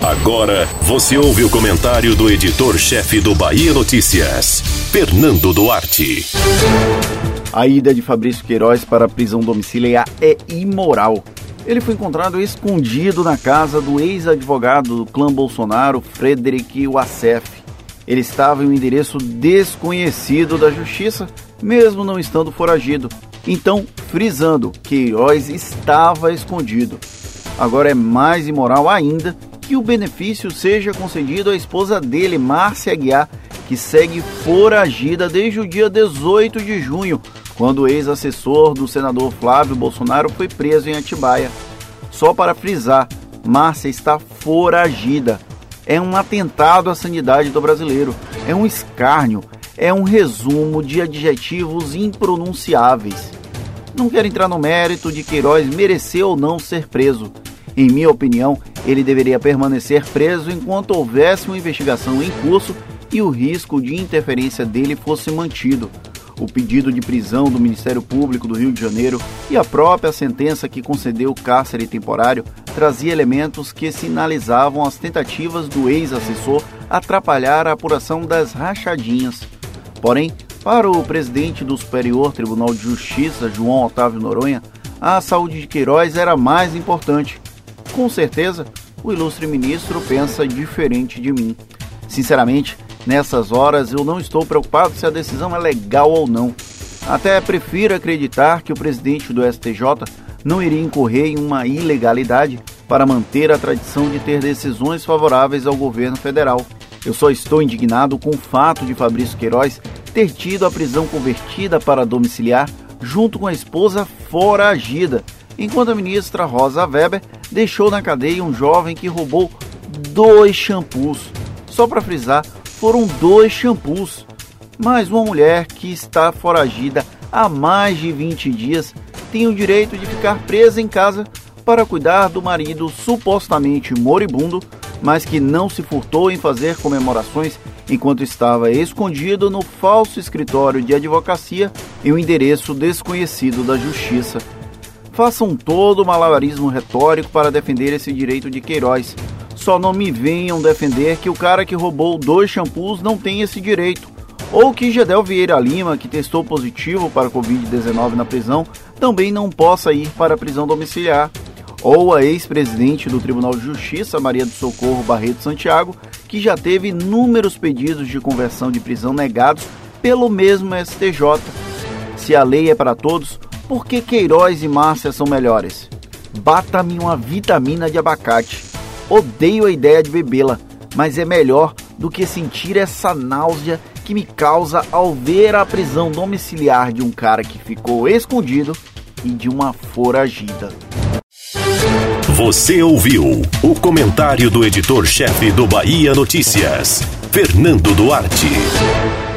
Agora você ouve o comentário do editor-chefe do Bahia Notícias, Fernando Duarte. A ida de Fabrício Queiroz para a prisão domiciliar é imoral. Ele foi encontrado escondido na casa do ex-advogado do clã Bolsonaro, Frederic Wassef. Ele estava em um endereço desconhecido da justiça, mesmo não estando foragido. Então, frisando, Queiroz estava escondido. Agora é mais imoral ainda que o benefício seja concedido à esposa dele, Márcia Aguiar, que segue foragida desde o dia 18 de junho, quando o ex-assessor do senador Flávio Bolsonaro foi preso em Atibaia. Só para frisar, Márcia está foragida. É um atentado à sanidade do brasileiro, é um escárnio, é um resumo de adjetivos impronunciáveis. Não quero entrar no mérito de Queiroz merecer ou não ser preso. Em minha opinião, ele deveria permanecer preso enquanto houvesse uma investigação em curso e o risco de interferência dele fosse mantido. O pedido de prisão do Ministério Público do Rio de Janeiro e a própria sentença que concedeu cárcere temporário trazia elementos que sinalizavam as tentativas do ex-assessor atrapalhar a apuração das rachadinhas. Porém, para o presidente do Superior Tribunal de Justiça, João Otávio Noronha, a saúde de Queiroz era mais importante. Com certeza, o ilustre ministro pensa diferente de mim. Sinceramente, nessas horas eu não estou preocupado se a decisão é legal ou não. Até prefiro acreditar que o presidente do STJ não iria incorrer em uma ilegalidade para manter a tradição de ter decisões favoráveis ao governo federal. Eu só estou indignado com o fato de Fabrício Queiroz ter tido a prisão convertida para domiciliar junto com a esposa foragida, enquanto a ministra Rosa Weber deixou na cadeia um jovem que roubou dois shampoos. Só para frisar, foram dois shampoos. Mas uma mulher que está foragida há mais de 20 dias tem o direito de ficar presa em casa para cuidar do marido supostamente moribundo, mas que não se furtou em fazer comemorações enquanto estava escondido no falso escritório de advocacia em um endereço desconhecido da justiça façam todo o malabarismo retórico para defender esse direito de Queiroz. Só não me venham defender que o cara que roubou dois shampoos não tem esse direito. Ou que Gedel Vieira Lima, que testou positivo para Covid-19 na prisão, também não possa ir para a prisão domiciliar. Ou a ex-presidente do Tribunal de Justiça, Maria do Socorro Barreto Santiago, que já teve inúmeros pedidos de conversão de prisão negados pelo mesmo STJ. Se a lei é para todos, por que Queiroz e Márcia são melhores? Bata-me uma vitamina de abacate. Odeio a ideia de bebê-la, mas é melhor do que sentir essa náusea que me causa ao ver a prisão domiciliar de um cara que ficou escondido e de uma foragida. Você ouviu o comentário do editor-chefe do Bahia Notícias, Fernando Duarte.